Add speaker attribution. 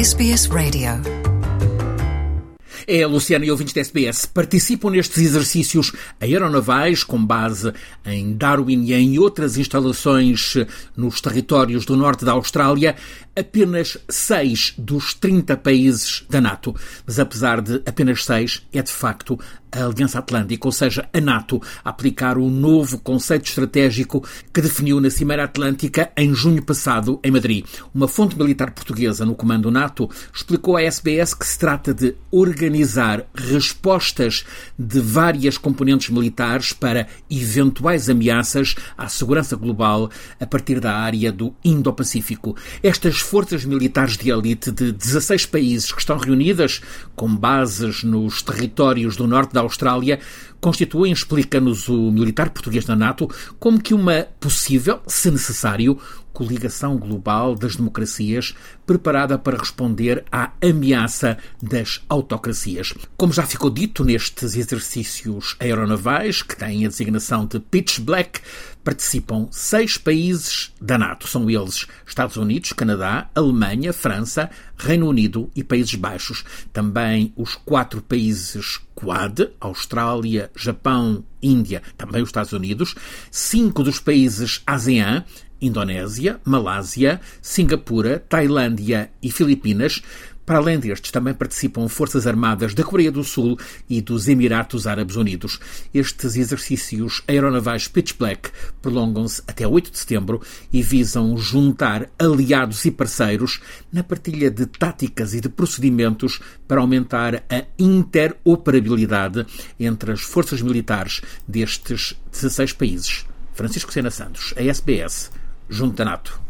Speaker 1: SBS Radio. É, Luciana e ouvintes da SBS, participam nestes exercícios aeronavais com base em Darwin e em outras instalações nos territórios do norte da Austrália apenas seis dos 30 países da NATO. Mas apesar de apenas seis, é de facto a Aliança Atlântica, ou seja, a NATO, a aplicar o novo conceito estratégico que definiu na Cimeira Atlântica em junho passado em Madrid. Uma fonte militar portuguesa no comando NATO explicou à SBS que se trata de organizar respostas de várias componentes militares para eventuais ameaças à segurança global a partir da área do Indo-Pacífico. Estas forças militares de elite de 16 países que estão reunidas com bases nos territórios do norte da Austrália constituem, explica-nos o militar português da NATO, como que uma possível, se necessário, coligação global das democracias preparada para responder à ameaça das autocracias. Como já ficou dito nestes exercícios aeronavais, que têm a designação de Pitch Black, participam seis países da NATO. São eles Estados Unidos, Canadá, Alemanha, França, Reino Unido e Países Baixos. Também os quatro países Quad, Austrália, Japão, Índia, também os Estados Unidos, cinco dos países ASEAN, Indonésia, Malásia, Singapura, Tailândia e Filipinas. Para além destes, também participam forças armadas da Coreia do Sul e dos Emiratos Árabes Unidos. Estes exercícios aeronavais Pitch Black prolongam-se até 8 de setembro e visam juntar aliados e parceiros na partilha de táticas e de procedimentos para aumentar a interoperabilidade entre as forças militares destes 16 países. Francisco Sena Santos, a SBS, junto da NATO.